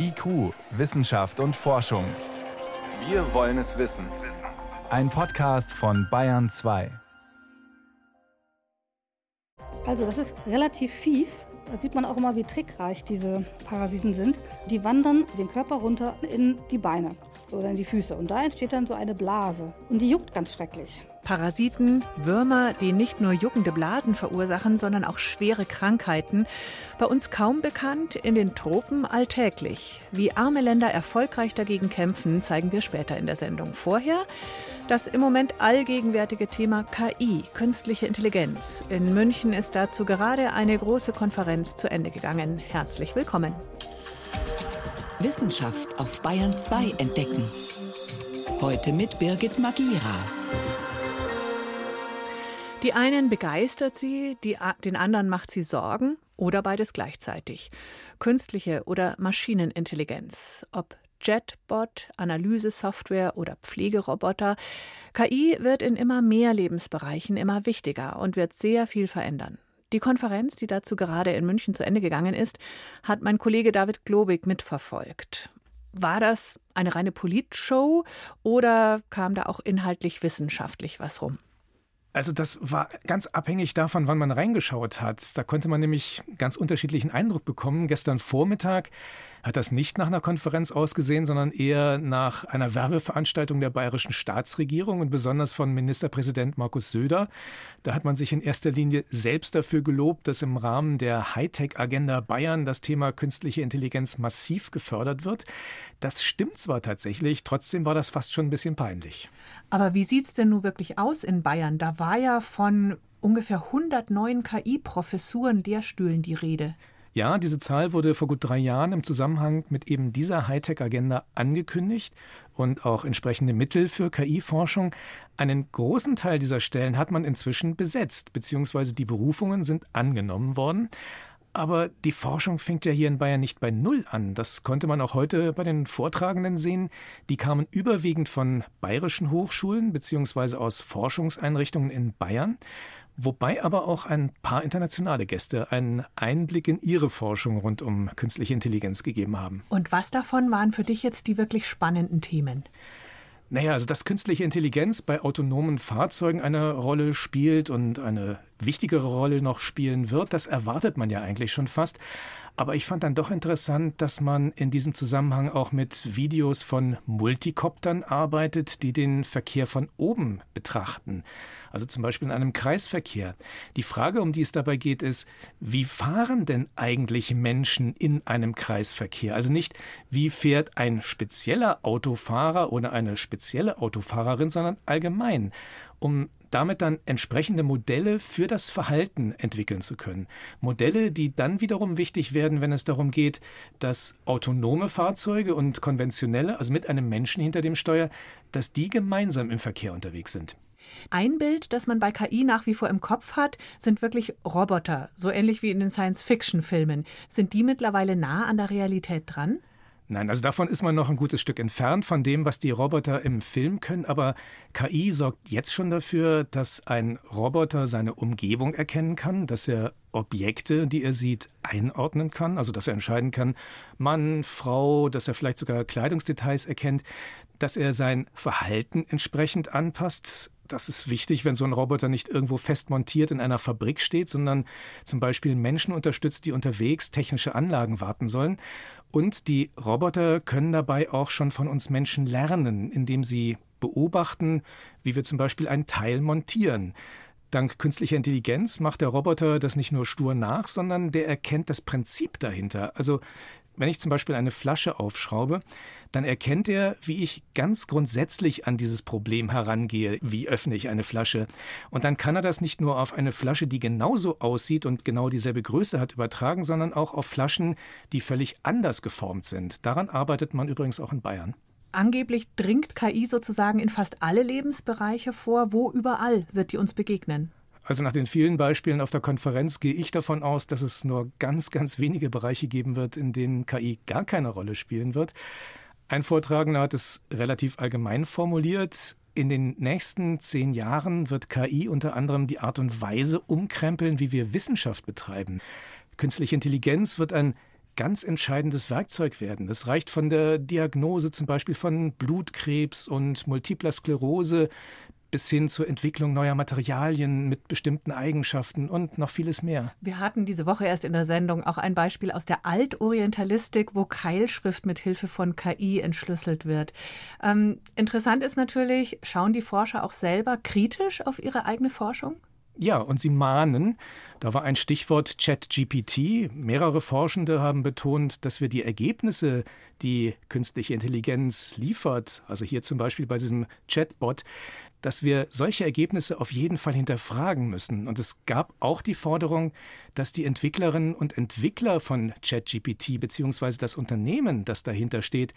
IQ, Wissenschaft und Forschung. Wir wollen es wissen. Ein Podcast von Bayern 2. Also das ist relativ fies. Da sieht man auch immer, wie trickreich diese Parasiten sind. Die wandern den Körper runter in die Beine oder in die Füße. Und da entsteht dann so eine Blase. Und die juckt ganz schrecklich. Parasiten, Würmer, die nicht nur juckende Blasen verursachen, sondern auch schwere Krankheiten. Bei uns kaum bekannt, in den Tropen alltäglich. Wie arme Länder erfolgreich dagegen kämpfen, zeigen wir später in der Sendung. Vorher das im Moment allgegenwärtige Thema KI, künstliche Intelligenz. In München ist dazu gerade eine große Konferenz zu Ende gegangen. Herzlich willkommen. Wissenschaft auf Bayern 2 entdecken. Heute mit Birgit Magira. Die einen begeistert sie, die, den anderen macht sie Sorgen oder beides gleichzeitig. Künstliche oder Maschinenintelligenz, ob Jetbot, Analysesoftware oder Pflegeroboter. KI wird in immer mehr Lebensbereichen immer wichtiger und wird sehr viel verändern. Die Konferenz, die dazu gerade in München zu Ende gegangen ist, hat mein Kollege David Globig mitverfolgt. War das eine reine Politshow oder kam da auch inhaltlich wissenschaftlich was rum? Also das war ganz abhängig davon, wann man reingeschaut hat. Da konnte man nämlich ganz unterschiedlichen Eindruck bekommen. Gestern Vormittag hat das nicht nach einer Konferenz ausgesehen, sondern eher nach einer Werbeveranstaltung der bayerischen Staatsregierung und besonders von Ministerpräsident Markus Söder. Da hat man sich in erster Linie selbst dafür gelobt, dass im Rahmen der Hightech-Agenda Bayern das Thema künstliche Intelligenz massiv gefördert wird. Das stimmt zwar tatsächlich, trotzdem war das fast schon ein bisschen peinlich. Aber wie sieht es denn nun wirklich aus in Bayern? Da war ja von ungefähr 100 neuen KI-Professuren, Lehrstühlen die Rede. Ja, diese Zahl wurde vor gut drei Jahren im Zusammenhang mit eben dieser Hightech-Agenda angekündigt und auch entsprechende Mittel für KI-Forschung. Einen großen Teil dieser Stellen hat man inzwischen besetzt, beziehungsweise die Berufungen sind angenommen worden. Aber die Forschung fängt ja hier in Bayern nicht bei Null an. Das konnte man auch heute bei den Vortragenden sehen. Die kamen überwiegend von bayerischen Hochschulen beziehungsweise aus Forschungseinrichtungen in Bayern wobei aber auch ein paar internationale Gäste einen Einblick in ihre Forschung rund um künstliche Intelligenz gegeben haben. Und was davon waren für dich jetzt die wirklich spannenden Themen? Naja, also dass künstliche Intelligenz bei autonomen Fahrzeugen eine Rolle spielt und eine wichtigere Rolle noch spielen wird, das erwartet man ja eigentlich schon fast. Aber ich fand dann doch interessant, dass man in diesem Zusammenhang auch mit Videos von Multikoptern arbeitet, die den Verkehr von oben betrachten. Also zum Beispiel in einem Kreisverkehr. Die Frage, um die es dabei geht, ist, wie fahren denn eigentlich Menschen in einem Kreisverkehr? Also nicht, wie fährt ein spezieller Autofahrer oder eine spezielle Autofahrerin, sondern allgemein um damit dann entsprechende Modelle für das Verhalten entwickeln zu können. Modelle, die dann wiederum wichtig werden, wenn es darum geht, dass autonome Fahrzeuge und konventionelle, also mit einem Menschen hinter dem Steuer, dass die gemeinsam im Verkehr unterwegs sind. Ein Bild, das man bei KI nach wie vor im Kopf hat, sind wirklich Roboter, so ähnlich wie in den Science-Fiction-Filmen. Sind die mittlerweile nah an der Realität dran? Nein, also davon ist man noch ein gutes Stück entfernt von dem, was die Roboter im Film können. Aber KI sorgt jetzt schon dafür, dass ein Roboter seine Umgebung erkennen kann, dass er Objekte, die er sieht, einordnen kann, also dass er entscheiden kann, Mann, Frau, dass er vielleicht sogar Kleidungsdetails erkennt, dass er sein Verhalten entsprechend anpasst. Das ist wichtig, wenn so ein Roboter nicht irgendwo fest montiert in einer Fabrik steht, sondern zum Beispiel Menschen unterstützt, die unterwegs technische Anlagen warten sollen. Und die Roboter können dabei auch schon von uns Menschen lernen, indem sie beobachten, wie wir zum Beispiel ein Teil montieren. Dank künstlicher Intelligenz macht der Roboter das nicht nur stur nach, sondern der erkennt das Prinzip dahinter. Also wenn ich zum Beispiel eine Flasche aufschraube, dann erkennt er, wie ich ganz grundsätzlich an dieses Problem herangehe, wie öffne ich eine Flasche. Und dann kann er das nicht nur auf eine Flasche, die genauso aussieht und genau dieselbe Größe hat, übertragen, sondern auch auf Flaschen, die völlig anders geformt sind. Daran arbeitet man übrigens auch in Bayern. Angeblich dringt KI sozusagen in fast alle Lebensbereiche vor. Wo überall wird die uns begegnen? Also nach den vielen Beispielen auf der Konferenz gehe ich davon aus, dass es nur ganz, ganz wenige Bereiche geben wird, in denen KI gar keine Rolle spielen wird. Ein Vortragender hat es relativ allgemein formuliert. In den nächsten zehn Jahren wird KI unter anderem die Art und Weise umkrempeln, wie wir Wissenschaft betreiben. Künstliche Intelligenz wird ein ganz entscheidendes Werkzeug werden. Das reicht von der Diagnose zum Beispiel von Blutkrebs und multipler Sklerose bis hin zur Entwicklung neuer Materialien mit bestimmten Eigenschaften und noch vieles mehr. Wir hatten diese Woche erst in der Sendung auch ein Beispiel aus der Altorientalistik, wo Keilschrift mit Hilfe von KI entschlüsselt wird. Ähm, interessant ist natürlich, schauen die Forscher auch selber kritisch auf ihre eigene Forschung? Ja, und sie mahnen, da war ein Stichwort ChatGPT. Mehrere Forschende haben betont, dass wir die Ergebnisse, die künstliche Intelligenz liefert, also hier zum Beispiel bei diesem Chatbot, dass wir solche Ergebnisse auf jeden Fall hinterfragen müssen. Und es gab auch die Forderung, dass die Entwicklerinnen und Entwickler von ChatGPT bzw. das Unternehmen, das dahinter steht,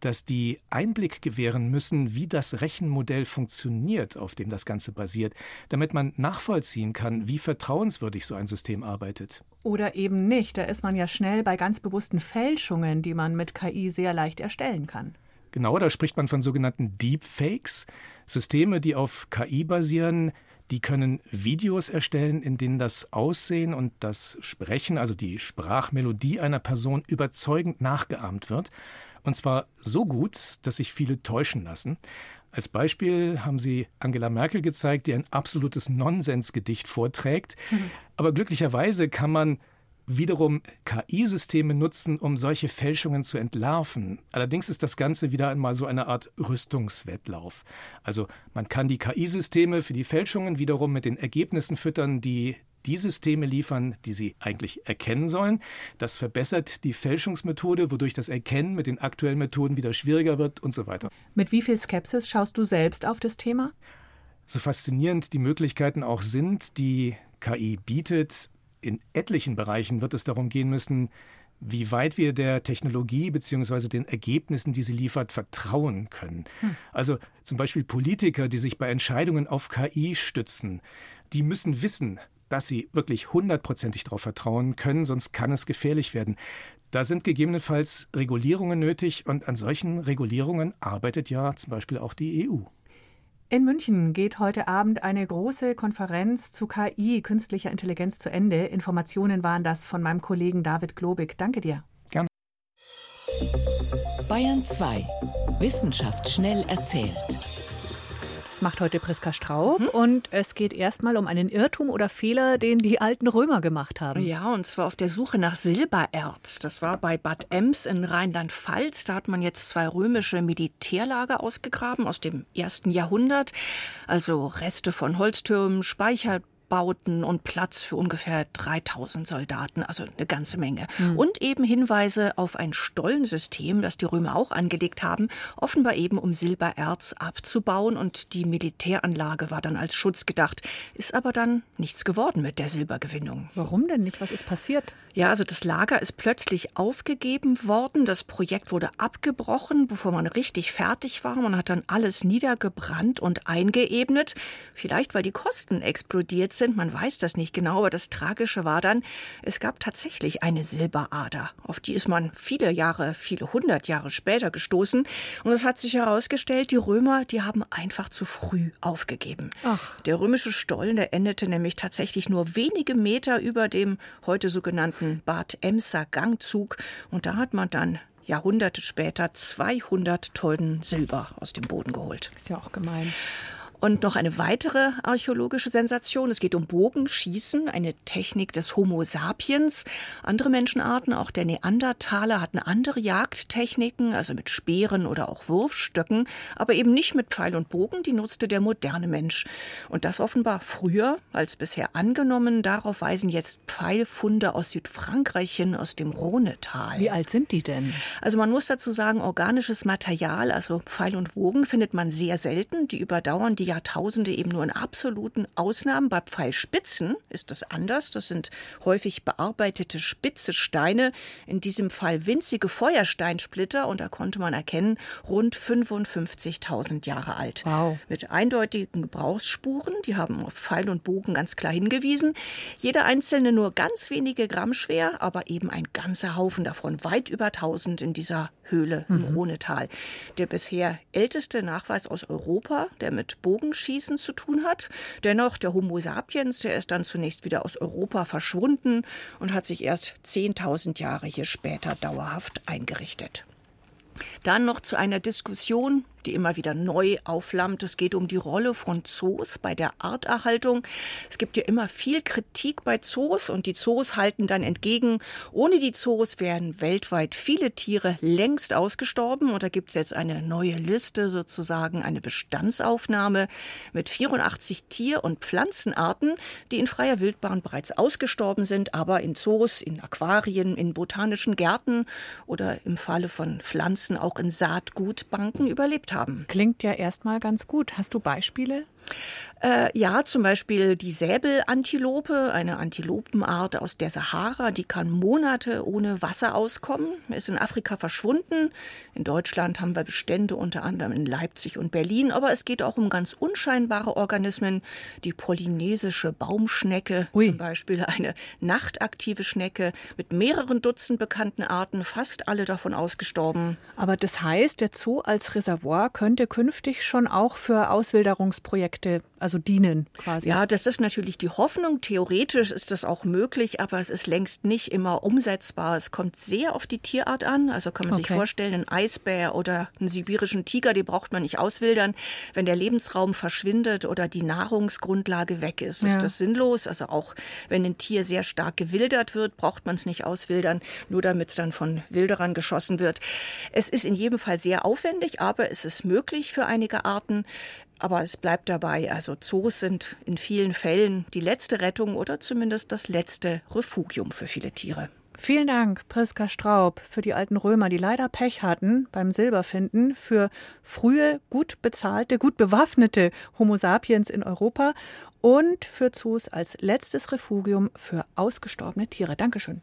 dass die Einblick gewähren müssen, wie das Rechenmodell funktioniert, auf dem das Ganze basiert, damit man nachvollziehen kann, wie vertrauenswürdig so ein System arbeitet. Oder eben nicht. Da ist man ja schnell bei ganz bewussten Fälschungen, die man mit KI sehr leicht erstellen kann. Genau, da spricht man von sogenannten Deepfakes. Systeme, die auf KI basieren, die können Videos erstellen, in denen das Aussehen und das Sprechen, also die Sprachmelodie einer Person überzeugend nachgeahmt wird. Und zwar so gut, dass sich viele täuschen lassen. Als Beispiel haben sie Angela Merkel gezeigt, die ein absolutes Nonsensgedicht vorträgt. Mhm. Aber glücklicherweise kann man wiederum KI-Systeme nutzen, um solche Fälschungen zu entlarven. Allerdings ist das Ganze wieder einmal so eine Art Rüstungswettlauf. Also man kann die KI-Systeme für die Fälschungen wiederum mit den Ergebnissen füttern, die die Systeme liefern, die sie eigentlich erkennen sollen. Das verbessert die Fälschungsmethode, wodurch das Erkennen mit den aktuellen Methoden wieder schwieriger wird und so weiter. Mit wie viel Skepsis schaust du selbst auf das Thema? So faszinierend die Möglichkeiten auch sind, die KI bietet, in etlichen Bereichen wird es darum gehen müssen, wie weit wir der Technologie bzw. den Ergebnissen, die sie liefert, vertrauen können. Hm. Also zum Beispiel Politiker, die sich bei Entscheidungen auf KI stützen, die müssen wissen, dass sie wirklich hundertprozentig darauf vertrauen können, sonst kann es gefährlich werden. Da sind gegebenenfalls Regulierungen nötig und an solchen Regulierungen arbeitet ja zum Beispiel auch die EU. In München geht heute Abend eine große Konferenz zu KI, künstlicher Intelligenz, zu Ende. Informationen waren das von meinem Kollegen David Globig. Danke dir. Gerne. Bayern 2. Wissenschaft schnell erzählt macht heute Priska Straub mhm. und es geht erstmal um einen Irrtum oder Fehler, den die alten Römer gemacht haben. Ja, und zwar auf der Suche nach Silbererz. Das war bei Bad Ems in Rheinland-Pfalz. Da hat man jetzt zwei römische Militärlager ausgegraben aus dem ersten Jahrhundert. Also Reste von Holztürmen, Speicher, Bauten und Platz für ungefähr 3000 Soldaten, also eine ganze Menge. Mhm. Und eben Hinweise auf ein Stollensystem, das die Römer auch angelegt haben, offenbar eben um Silbererz abzubauen und die Militäranlage war dann als Schutz gedacht. Ist aber dann nichts geworden mit der Silbergewinnung. Warum denn nicht? Was ist passiert? Ja, also das Lager ist plötzlich aufgegeben worden. Das Projekt wurde abgebrochen, bevor man richtig fertig war. Man hat dann alles niedergebrannt und eingeebnet. Vielleicht, weil die Kosten explodiert sind sind. Man weiß das nicht genau, aber das Tragische war dann, es gab tatsächlich eine Silberader. Auf die ist man viele Jahre, viele hundert Jahre später gestoßen. Und es hat sich herausgestellt, die Römer, die haben einfach zu früh aufgegeben. Ach. Der römische Stollen, der endete nämlich tatsächlich nur wenige Meter über dem heute sogenannten Bad Emser Gangzug. Und da hat man dann Jahrhunderte später 200 Tonnen Silber aus dem Boden geholt. Ist ja auch gemein. Und noch eine weitere archäologische Sensation. Es geht um Bogenschießen, eine Technik des Homo sapiens. Andere Menschenarten, auch der Neandertaler, hatten andere Jagdtechniken, also mit Speeren oder auch Wurfstöcken, aber eben nicht mit Pfeil und Bogen. Die nutzte der moderne Mensch. Und das offenbar früher als bisher angenommen. Darauf weisen jetzt Pfeilfunde aus Südfrankreich hin, aus dem Rhonetal. Wie alt sind die denn? Also man muss dazu sagen, organisches Material, also Pfeil und Bogen, findet man sehr selten. Die überdauern die Jahrtausende eben nur in absoluten Ausnahmen. Bei Pfeilspitzen ist das anders. Das sind häufig bearbeitete spitze Steine, in diesem Fall winzige Feuersteinsplitter und da konnte man erkennen, rund 55.000 Jahre alt. Wow. Mit eindeutigen Gebrauchsspuren, die haben auf Pfeil und Bogen ganz klar hingewiesen. Jeder einzelne nur ganz wenige Gramm schwer, aber eben ein ganzer Haufen davon, weit über 1000 in dieser Höhle im mhm. Rhonetal. Der bisher älteste Nachweis aus Europa, der mit Bogenschießen zu tun hat. Dennoch, der Homo sapiens, der ist dann zunächst wieder aus Europa verschwunden und hat sich erst 10.000 Jahre hier später dauerhaft eingerichtet. Dann noch zu einer Diskussion die immer wieder neu aufflammt. Es geht um die Rolle von Zoos bei der Arterhaltung. Es gibt ja immer viel Kritik bei Zoos und die Zoos halten dann entgegen, ohne die Zoos wären weltweit viele Tiere längst ausgestorben. Und da gibt es jetzt eine neue Liste, sozusagen eine Bestandsaufnahme mit 84 Tier- und Pflanzenarten, die in freier Wildbahn bereits ausgestorben sind, aber in Zoos, in Aquarien, in botanischen Gärten oder im Falle von Pflanzen auch in Saatgutbanken überlebt haben. Klingt ja erstmal ganz gut. Hast du Beispiele? Äh, ja, zum Beispiel die Säbelantilope, eine Antilopenart aus der Sahara, die kann Monate ohne Wasser auskommen, ist in Afrika verschwunden. In Deutschland haben wir Bestände unter anderem in Leipzig und Berlin, aber es geht auch um ganz unscheinbare Organismen, die polynesische Baumschnecke, Ui. zum Beispiel eine nachtaktive Schnecke mit mehreren Dutzend bekannten Arten, fast alle davon ausgestorben. Aber das heißt, der Zoo als Reservoir könnte künftig schon auch für Auswilderungsprojekte also dienen quasi. Ja, das ist natürlich die Hoffnung. Theoretisch ist das auch möglich, aber es ist längst nicht immer umsetzbar. Es kommt sehr auf die Tierart an. Also kann man okay. sich vorstellen, ein Eisbär oder einen sibirischen Tiger, die braucht man nicht auswildern. Wenn der Lebensraum verschwindet oder die Nahrungsgrundlage weg ist, ja. ist das sinnlos. Also auch wenn ein Tier sehr stark gewildert wird, braucht man es nicht auswildern, nur damit es dann von Wilderern geschossen wird. Es ist in jedem Fall sehr aufwendig, aber es ist möglich für einige Arten. Aber es bleibt dabei, also Zoos sind in vielen Fällen die letzte Rettung oder zumindest das letzte Refugium für viele Tiere. Vielen Dank, Priska Straub, für die alten Römer, die leider Pech hatten beim Silberfinden, für frühe, gut bezahlte, gut bewaffnete Homo sapiens in Europa und für Zoos als letztes Refugium für ausgestorbene Tiere. Dankeschön.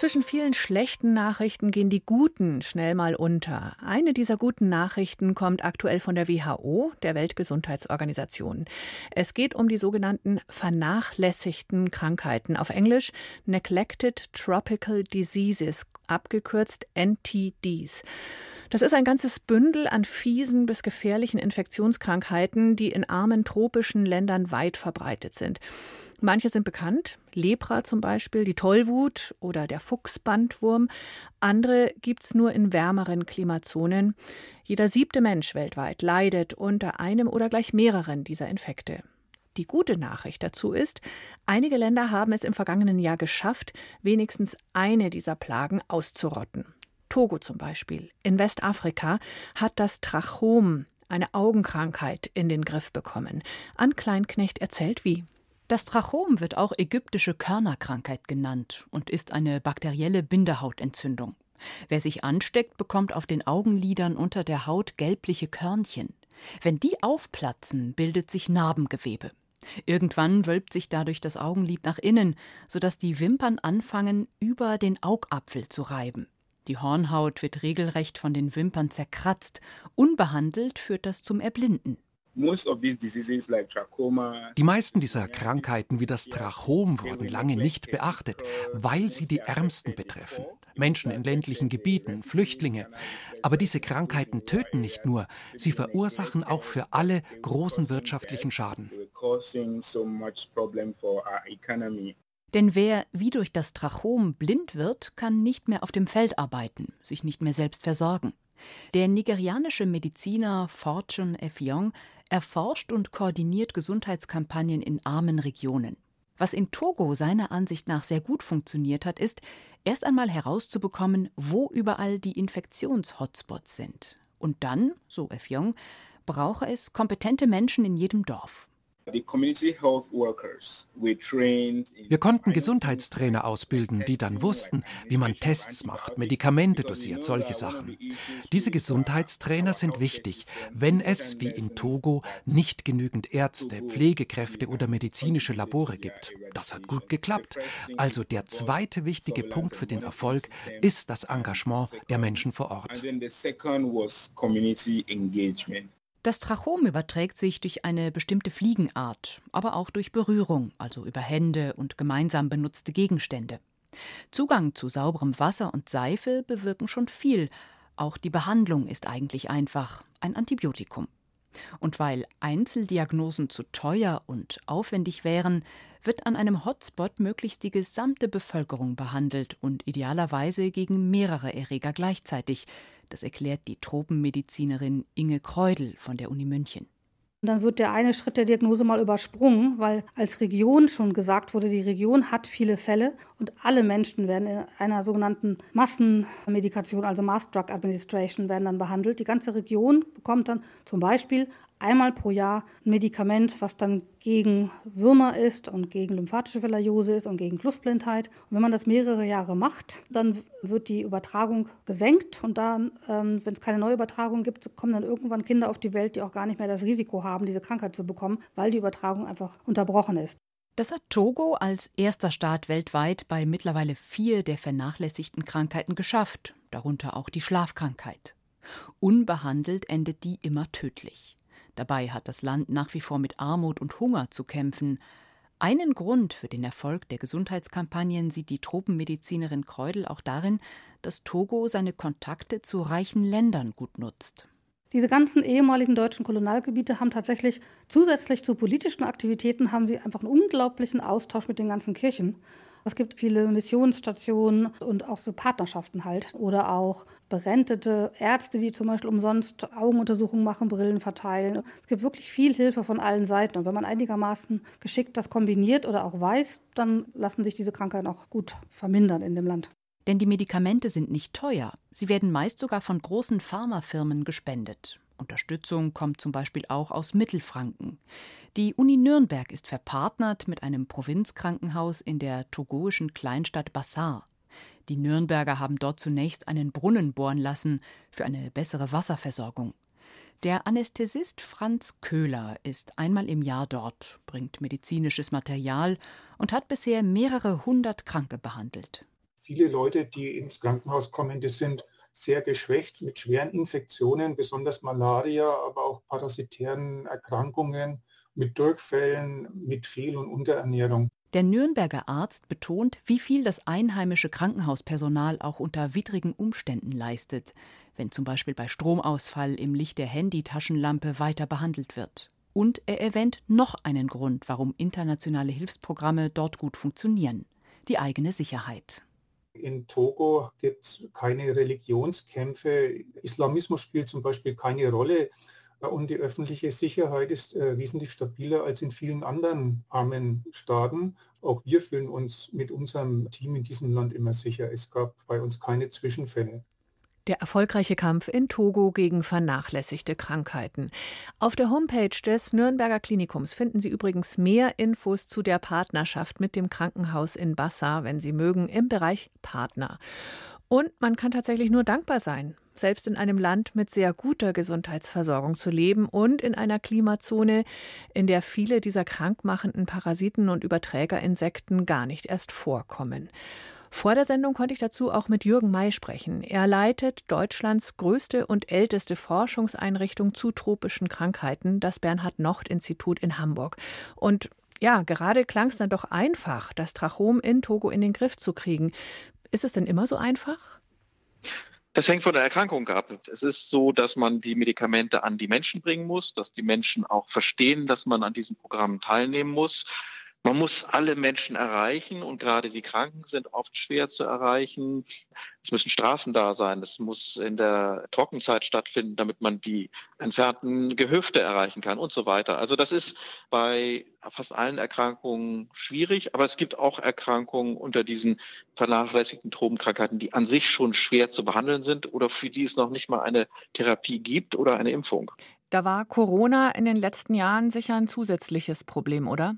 Zwischen vielen schlechten Nachrichten gehen die guten schnell mal unter. Eine dieser guten Nachrichten kommt aktuell von der WHO, der Weltgesundheitsorganisation. Es geht um die sogenannten vernachlässigten Krankheiten, auf Englisch Neglected Tropical Diseases, abgekürzt NTDs. Das ist ein ganzes Bündel an fiesen bis gefährlichen Infektionskrankheiten, die in armen tropischen Ländern weit verbreitet sind. Manche sind bekannt, Lepra zum Beispiel, die Tollwut oder der Fuchsbandwurm. Andere gibt es nur in wärmeren Klimazonen. Jeder siebte Mensch weltweit leidet unter einem oder gleich mehreren dieser Infekte. Die gute Nachricht dazu ist, einige Länder haben es im vergangenen Jahr geschafft, wenigstens eine dieser Plagen auszurotten. Togo zum Beispiel in Westafrika hat das Trachom, eine Augenkrankheit, in den Griff bekommen. An Kleinknecht erzählt wie. Das Trachom wird auch ägyptische Körnerkrankheit genannt und ist eine bakterielle Bindehautentzündung. Wer sich ansteckt, bekommt auf den Augenlidern unter der Haut gelbliche Körnchen. Wenn die aufplatzen, bildet sich Narbengewebe. Irgendwann wölbt sich dadurch das Augenlid nach innen, sodass die Wimpern anfangen, über den Augapfel zu reiben. Die Hornhaut wird regelrecht von den Wimpern zerkratzt. Unbehandelt führt das zum Erblinden. Die meisten dieser Krankheiten wie das Trachom wurden lange nicht beachtet, weil sie die Ärmsten betreffen. Menschen in ländlichen Gebieten, Flüchtlinge. Aber diese Krankheiten töten nicht nur, sie verursachen auch für alle großen wirtschaftlichen Schaden. Denn wer wie durch das Trachom blind wird, kann nicht mehr auf dem Feld arbeiten, sich nicht mehr selbst versorgen. Der nigerianische Mediziner Fortune F. Erforscht und koordiniert Gesundheitskampagnen in armen Regionen. Was in Togo seiner Ansicht nach sehr gut funktioniert hat, ist, erst einmal herauszubekommen, wo überall die Infektionshotspots sind. Und dann, so F. Young, brauche es kompetente Menschen in jedem Dorf. Wir konnten Gesundheitstrainer ausbilden, die dann wussten, wie man Tests macht, Medikamente dosiert, solche Sachen. Diese Gesundheitstrainer sind wichtig, wenn es, wie in Togo, nicht genügend Ärzte, Pflegekräfte oder medizinische Labore gibt. Das hat gut geklappt. Also der zweite wichtige Punkt für den Erfolg ist das Engagement der Menschen vor Ort. Das Trachom überträgt sich durch eine bestimmte Fliegenart, aber auch durch Berührung, also über Hände und gemeinsam benutzte Gegenstände. Zugang zu sauberem Wasser und Seife bewirken schon viel. Auch die Behandlung ist eigentlich einfach ein Antibiotikum. Und weil Einzeldiagnosen zu teuer und aufwendig wären, wird an einem Hotspot möglichst die gesamte Bevölkerung behandelt und idealerweise gegen mehrere Erreger gleichzeitig, das erklärt die Tropenmedizinerin Inge Kreudel von der Uni München. Und dann wird der eine Schritt der Diagnose mal übersprungen, weil als Region schon gesagt wurde, die Region hat viele Fälle und alle Menschen werden in einer sogenannten Massenmedikation, also Mass Drug Administration, werden dann behandelt. Die ganze Region bekommt dann zum Beispiel einmal pro Jahr ein Medikament, was dann gegen Würmer ist und gegen lymphatische Filariose ist und gegen Flussblindheit. Und wenn man das mehrere Jahre macht, dann wird die Übertragung gesenkt und dann, ähm, wenn es keine neue Übertragung gibt, kommen dann irgendwann Kinder auf die Welt, die auch gar nicht mehr das Risiko haben, diese Krankheit zu bekommen, weil die Übertragung einfach unterbrochen ist. Das hat Togo als erster Staat weltweit bei mittlerweile vier der vernachlässigten Krankheiten geschafft, darunter auch die Schlafkrankheit. Unbehandelt endet die immer tödlich. Dabei hat das Land nach wie vor mit Armut und Hunger zu kämpfen. Einen Grund für den Erfolg der Gesundheitskampagnen sieht die Tropenmedizinerin Kreudel auch darin, dass Togo seine Kontakte zu reichen Ländern gut nutzt. Diese ganzen ehemaligen deutschen Kolonialgebiete haben tatsächlich zusätzlich zu politischen Aktivitäten haben sie einfach einen unglaublichen Austausch mit den ganzen Kirchen. Es gibt viele Missionsstationen und auch so Partnerschaften halt. Oder auch berentete Ärzte, die zum Beispiel umsonst Augenuntersuchungen machen, Brillen verteilen. Es gibt wirklich viel Hilfe von allen Seiten. Und wenn man einigermaßen geschickt das kombiniert oder auch weiß, dann lassen sich diese Krankheiten auch gut vermindern in dem Land. Denn die Medikamente sind nicht teuer. Sie werden meist sogar von großen Pharmafirmen gespendet. Unterstützung kommt zum Beispiel auch aus Mittelfranken. Die Uni Nürnberg ist verpartnert mit einem Provinzkrankenhaus in der togoischen Kleinstadt Bassar. Die Nürnberger haben dort zunächst einen Brunnen bohren lassen für eine bessere Wasserversorgung. Der Anästhesist Franz Köhler ist einmal im Jahr dort, bringt medizinisches Material und hat bisher mehrere hundert Kranke behandelt. Viele Leute, die ins Krankenhaus kommen, die sind sehr geschwächt mit schweren Infektionen, besonders Malaria, aber auch parasitären Erkrankungen, mit Durchfällen, mit Fehl- und Unterernährung. Der Nürnberger Arzt betont, wie viel das einheimische Krankenhauspersonal auch unter widrigen Umständen leistet, wenn zum Beispiel bei Stromausfall im Licht der Handytaschenlampe weiter behandelt wird. Und er erwähnt noch einen Grund, warum internationale Hilfsprogramme dort gut funktionieren die eigene Sicherheit. In Togo gibt es keine Religionskämpfe. Islamismus spielt zum Beispiel keine Rolle. Und die öffentliche Sicherheit ist äh, wesentlich stabiler als in vielen anderen armen Staaten. Auch wir fühlen uns mit unserem Team in diesem Land immer sicher. Es gab bei uns keine Zwischenfälle. Der erfolgreiche Kampf in Togo gegen vernachlässigte Krankheiten. Auf der Homepage des Nürnberger Klinikums finden Sie übrigens mehr Infos zu der Partnerschaft mit dem Krankenhaus in Bassa, wenn Sie mögen, im Bereich Partner. Und man kann tatsächlich nur dankbar sein, selbst in einem Land mit sehr guter Gesundheitsversorgung zu leben und in einer Klimazone, in der viele dieser krankmachenden Parasiten und Überträgerinsekten gar nicht erst vorkommen. Vor der Sendung konnte ich dazu auch mit Jürgen May sprechen. Er leitet Deutschlands größte und älteste Forschungseinrichtung zu tropischen Krankheiten, das Bernhard-Nocht-Institut in Hamburg. Und ja, gerade klang es dann doch einfach, das Trachom in Togo in den Griff zu kriegen. Ist es denn immer so einfach? Das hängt von der Erkrankung ab. Es ist so, dass man die Medikamente an die Menschen bringen muss, dass die Menschen auch verstehen, dass man an diesem Programm teilnehmen muss. Man muss alle Menschen erreichen und gerade die Kranken sind oft schwer zu erreichen. Es müssen Straßen da sein, es muss in der Trockenzeit stattfinden, damit man die entfernten Gehöfte erreichen kann und so weiter. Also das ist bei fast allen Erkrankungen schwierig, aber es gibt auch Erkrankungen unter diesen vernachlässigten Tropenkrankheiten, die an sich schon schwer zu behandeln sind oder für die es noch nicht mal eine Therapie gibt oder eine Impfung. Da war Corona in den letzten Jahren sicher ein zusätzliches Problem, oder?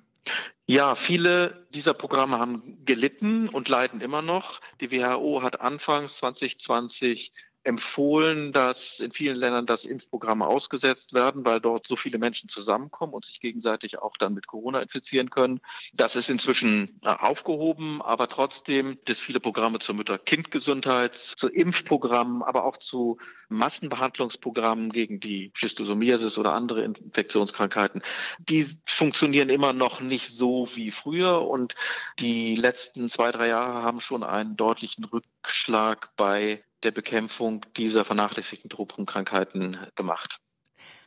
Ja, viele dieser Programme haben gelitten und leiden immer noch. Die WHO hat anfangs 2020 empfohlen, dass in vielen Ländern das Impfprogramme ausgesetzt werden, weil dort so viele Menschen zusammenkommen und sich gegenseitig auch dann mit Corona infizieren können. Das ist inzwischen äh, aufgehoben, aber trotzdem es viele Programme zur Mütter-Kind-Gesundheit, zu Impfprogrammen, aber auch zu Massenbehandlungsprogrammen gegen die Schistosomiasis oder andere Infektionskrankheiten. Die funktionieren immer noch nicht so wie früher und die letzten zwei, drei Jahre haben schon einen deutlichen Rückschlag bei der Bekämpfung dieser vernachlässigten Tropenkrankheiten gemacht.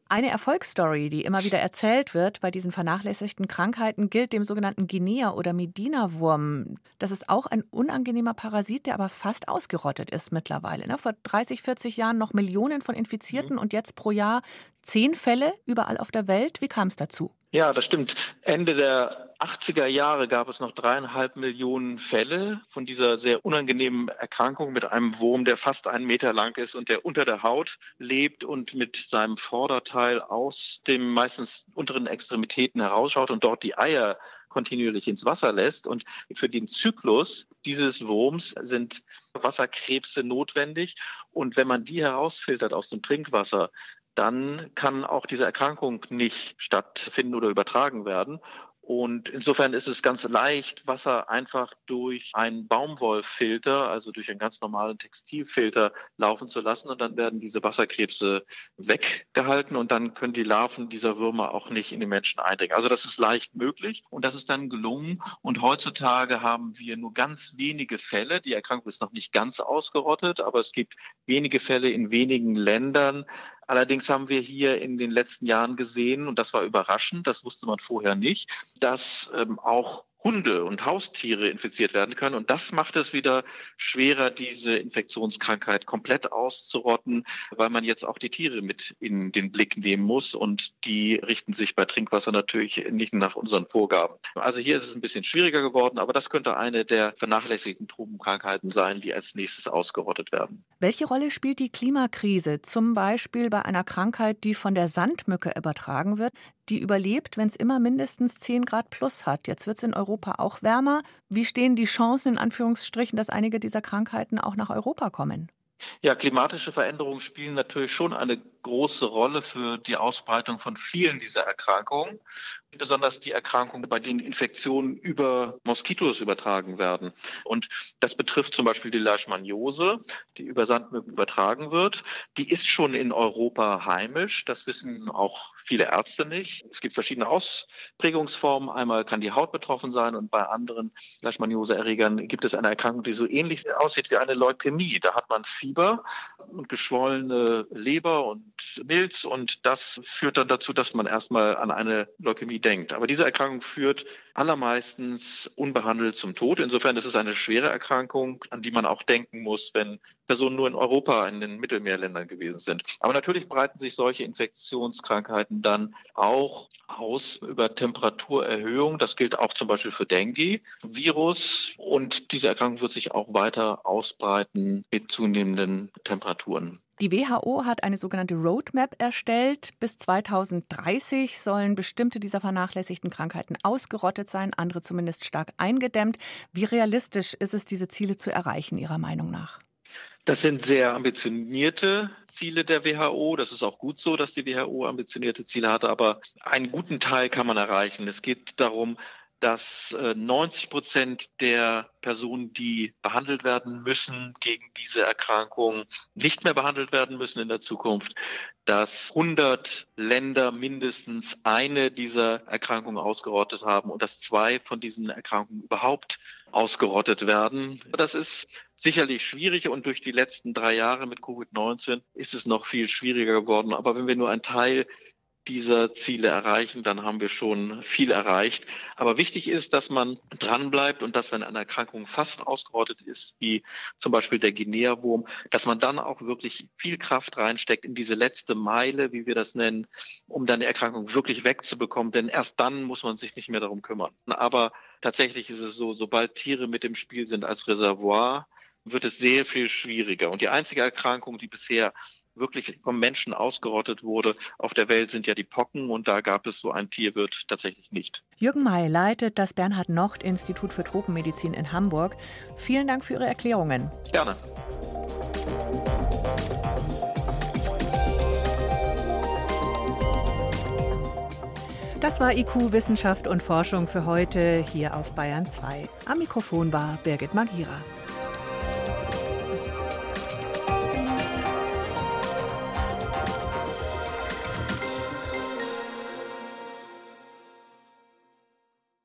Eine Erfolgsstory, die immer wieder erzählt wird bei diesen vernachlässigten Krankheiten, gilt dem sogenannten Guinea- oder Medina-Wurm. Das ist auch ein unangenehmer Parasit, der aber fast ausgerottet ist mittlerweile. Ne? Vor 30, 40 Jahren noch Millionen von Infizierten mhm. und jetzt pro Jahr zehn Fälle überall auf der Welt. Wie kam es dazu? Ja, das stimmt. Ende der 80er Jahre gab es noch dreieinhalb Millionen Fälle von dieser sehr unangenehmen Erkrankung mit einem Wurm, der fast einen Meter lang ist und der unter der Haut lebt und mit seinem Vorderteil aus dem meistens unteren Extremitäten herausschaut und dort die Eier kontinuierlich ins Wasser lässt. Und für den Zyklus dieses Wurms sind Wasserkrebse notwendig. Und wenn man die herausfiltert aus dem Trinkwasser, dann kann auch diese Erkrankung nicht stattfinden oder übertragen werden. Und insofern ist es ganz leicht, Wasser einfach durch einen Baumwollfilter, also durch einen ganz normalen Textilfilter laufen zu lassen. Und dann werden diese Wasserkrebse weggehalten und dann können die Larven dieser Würmer auch nicht in die Menschen eindringen. Also das ist leicht möglich und das ist dann gelungen. Und heutzutage haben wir nur ganz wenige Fälle. Die Erkrankung ist noch nicht ganz ausgerottet, aber es gibt wenige Fälle in wenigen Ländern, Allerdings haben wir hier in den letzten Jahren gesehen, und das war überraschend, das wusste man vorher nicht, dass ähm, auch Hunde und Haustiere infiziert werden können. Und das macht es wieder schwerer, diese Infektionskrankheit komplett auszurotten, weil man jetzt auch die Tiere mit in den Blick nehmen muss. Und die richten sich bei Trinkwasser natürlich nicht nach unseren Vorgaben. Also hier ist es ein bisschen schwieriger geworden, aber das könnte eine der vernachlässigten Tropenkrankheiten sein, die als nächstes ausgerottet werden. Welche Rolle spielt die Klimakrise zum Beispiel bei einer Krankheit, die von der Sandmücke übertragen wird? Die überlebt, wenn es immer mindestens 10 Grad plus hat. Jetzt wird es in Europa auch wärmer. Wie stehen die Chancen in Anführungsstrichen, dass einige dieser Krankheiten auch nach Europa kommen? Ja, klimatische Veränderungen spielen natürlich schon eine große Rolle für die Ausbreitung von vielen dieser Erkrankungen besonders die Erkrankungen, bei denen Infektionen über Moskitos übertragen werden. Und das betrifft zum Beispiel die Leishmaniose, die über Sandmücken übertragen wird. Die ist schon in Europa heimisch. Das wissen auch viele Ärzte nicht. Es gibt verschiedene Ausprägungsformen. Einmal kann die Haut betroffen sein und bei anderen Leishmaniose-Erregern gibt es eine Erkrankung, die so ähnlich aussieht wie eine Leukämie. Da hat man Fieber und geschwollene Leber und Milz und das führt dann dazu, dass man erstmal an eine Leukämie denkt. Aber diese Erkrankung führt allermeistens unbehandelt zum Tod. Insofern ist es eine schwere Erkrankung, an die man auch denken muss, wenn Personen nur in Europa, in den Mittelmeerländern gewesen sind. Aber natürlich breiten sich solche Infektionskrankheiten dann auch aus über Temperaturerhöhung. Das gilt auch zum Beispiel für Dengue-Virus. Und diese Erkrankung wird sich auch weiter ausbreiten mit zunehmenden Temperaturen. Die WHO hat eine sogenannte Roadmap erstellt. Bis 2030 sollen bestimmte dieser vernachlässigten Krankheiten ausgerottet sein, andere zumindest stark eingedämmt. Wie realistisch ist es, diese Ziele zu erreichen, Ihrer Meinung nach? Das sind sehr ambitionierte Ziele der WHO. Das ist auch gut so, dass die WHO ambitionierte Ziele hatte, aber einen guten Teil kann man erreichen. Es geht darum, dass 90 äh, Prozent der Personen, die behandelt werden müssen gegen diese Erkrankung, nicht mehr behandelt werden müssen in der Zukunft, dass 100 Länder mindestens eine dieser Erkrankungen ausgerottet haben und dass zwei von diesen Erkrankungen überhaupt ausgerottet werden. Das ist sicherlich schwierig und durch die letzten drei Jahre mit Covid-19 ist es noch viel schwieriger geworden. Aber wenn wir nur einen Teil dieser Ziele erreichen, dann haben wir schon viel erreicht. Aber wichtig ist, dass man dranbleibt und dass, wenn eine Erkrankung fast ausgerottet ist, wie zum Beispiel der Guinea-Wurm, dass man dann auch wirklich viel Kraft reinsteckt in diese letzte Meile, wie wir das nennen, um dann die Erkrankung wirklich wegzubekommen. Denn erst dann muss man sich nicht mehr darum kümmern. Aber tatsächlich ist es so, sobald Tiere mit im Spiel sind als Reservoir, wird es sehr viel schwieriger. Und die einzige Erkrankung, die bisher wirklich vom Menschen ausgerottet wurde. Auf der Welt sind ja die Pocken und da gab es so ein Tierwirt tatsächlich nicht. Jürgen May leitet das Bernhard Nocht Institut für Tropenmedizin in Hamburg. Vielen Dank für Ihre Erklärungen. Gerne. Das war IQ Wissenschaft und Forschung für heute hier auf Bayern 2. Am Mikrofon war Birgit Magira.